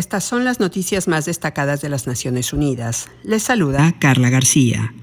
Estas son las noticias más destacadas de las Naciones Unidas. Les saluda Carla García.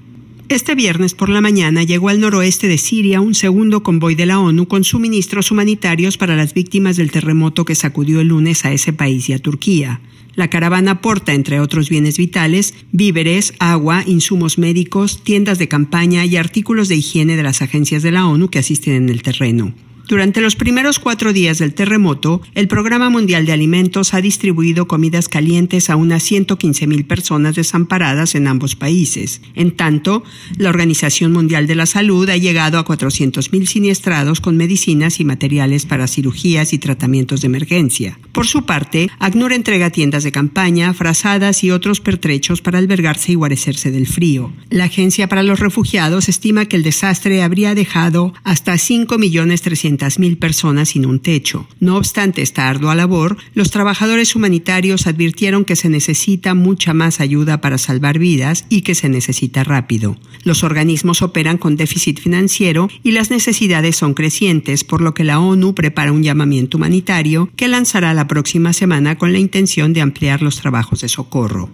Este viernes por la mañana llegó al noroeste de Siria un segundo convoy de la ONU con suministros humanitarios para las víctimas del terremoto que sacudió el lunes a ese país y a Turquía. La caravana porta, entre otros bienes vitales, víveres, agua, insumos médicos, tiendas de campaña y artículos de higiene de las agencias de la ONU que asisten en el terreno. Durante los primeros cuatro días del terremoto, el Programa Mundial de Alimentos ha distribuido comidas calientes a unas 115 mil personas desamparadas en ambos países. En tanto, la Organización Mundial de la Salud ha llegado a 400 mil siniestrados con medicinas y materiales para cirugías y tratamientos de emergencia. Por su parte, ACNUR entrega tiendas de campaña, frazadas y otros pertrechos para albergarse y guarecerse del frío. La Agencia para los Refugiados estima que el desastre habría dejado hasta 5 millones 300 200.000 personas sin un techo. No obstante esta ardua labor, los trabajadores humanitarios advirtieron que se necesita mucha más ayuda para salvar vidas y que se necesita rápido. Los organismos operan con déficit financiero y las necesidades son crecientes, por lo que la ONU prepara un llamamiento humanitario que lanzará la próxima semana con la intención de ampliar los trabajos de socorro.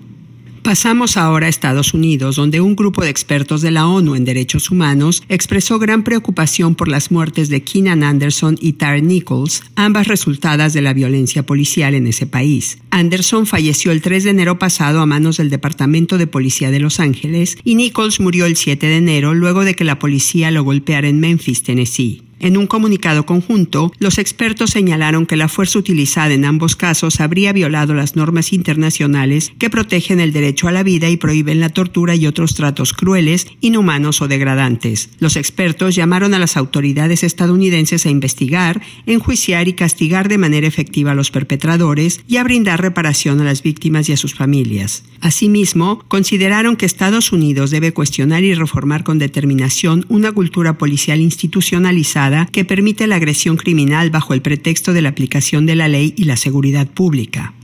Pasamos ahora a Estados Unidos, donde un grupo de expertos de la ONU en derechos humanos expresó gran preocupación por las muertes de Keenan Anderson y Tara Nichols, ambas resultadas de la violencia policial en ese país. Anderson falleció el 3 de enero pasado a manos del Departamento de Policía de Los Ángeles y Nichols murió el 7 de enero luego de que la policía lo golpeara en Memphis, Tennessee. En un comunicado conjunto, los expertos señalaron que la fuerza utilizada en ambos casos habría violado las normas internacionales que protegen el derecho a la vida y prohíben la tortura y otros tratos crueles, inhumanos o degradantes. Los expertos llamaron a las autoridades estadounidenses a investigar, enjuiciar y castigar de manera efectiva a los perpetradores y a brindar reparación a las víctimas y a sus familias. Asimismo, consideraron que Estados Unidos debe cuestionar y reformar con determinación una cultura policial institucionalizada que permite la agresión criminal bajo el pretexto de la aplicación de la ley y la seguridad pública.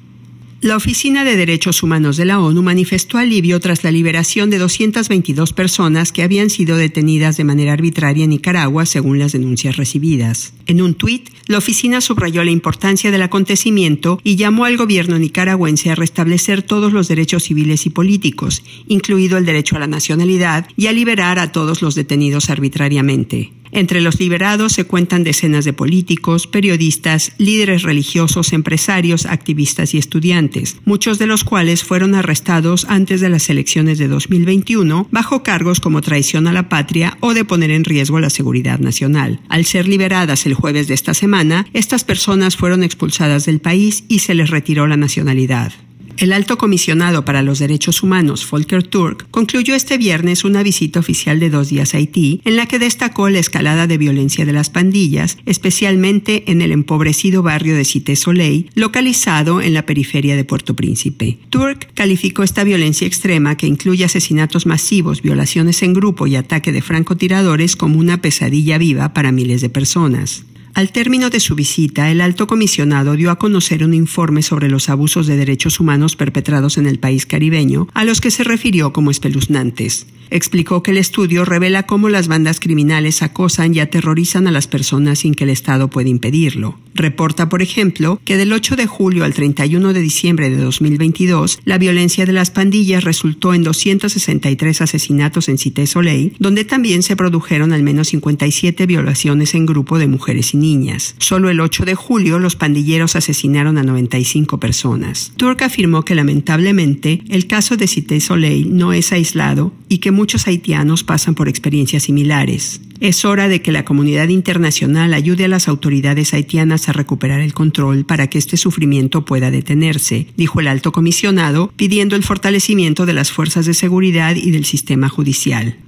La Oficina de Derechos Humanos de la ONU manifestó alivio tras la liberación de 222 personas que habían sido detenidas de manera arbitraria en Nicaragua, según las denuncias recibidas. En un tuit, la oficina subrayó la importancia del acontecimiento y llamó al gobierno nicaragüense a restablecer todos los derechos civiles y políticos, incluido el derecho a la nacionalidad, y a liberar a todos los detenidos arbitrariamente. Entre los liberados se cuentan decenas de políticos, periodistas, líderes religiosos, empresarios, activistas y estudiantes, muchos de los cuales fueron arrestados antes de las elecciones de 2021 bajo cargos como traición a la patria o de poner en riesgo la seguridad nacional. Al ser liberadas el jueves de esta semana, estas personas fueron expulsadas del país y se les retiró la nacionalidad. El alto comisionado para los derechos humanos, Volker Turk, concluyó este viernes una visita oficial de dos días a Haití, en la que destacó la escalada de violencia de las pandillas, especialmente en el empobrecido barrio de Cité Soleil, localizado en la periferia de Puerto Príncipe. Turk calificó esta violencia extrema, que incluye asesinatos masivos, violaciones en grupo y ataque de francotiradores, como una pesadilla viva para miles de personas. Al término de su visita, el alto comisionado dio a conocer un informe sobre los abusos de derechos humanos perpetrados en el país caribeño, a los que se refirió como espeluznantes. Explicó que el estudio revela cómo las bandas criminales acosan y aterrorizan a las personas sin que el Estado pueda impedirlo. Reporta, por ejemplo, que del 8 de julio al 31 de diciembre de 2022, la violencia de las pandillas resultó en 263 asesinatos en Cité Soleil, donde también se produjeron al menos 57 violaciones en grupo de mujeres y niñas. Solo el 8 de julio los pandilleros asesinaron a 95 personas. Turk afirmó que lamentablemente el caso de Cité Soleil no es aislado y que muchos haitianos pasan por experiencias similares. Es hora de que la comunidad internacional ayude a las autoridades haitianas a recuperar el control para que este sufrimiento pueda detenerse, dijo el alto comisionado, pidiendo el fortalecimiento de las fuerzas de seguridad y del sistema judicial.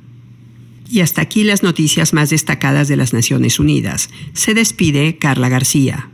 Y hasta aquí las noticias más destacadas de las Naciones Unidas. Se despide Carla García.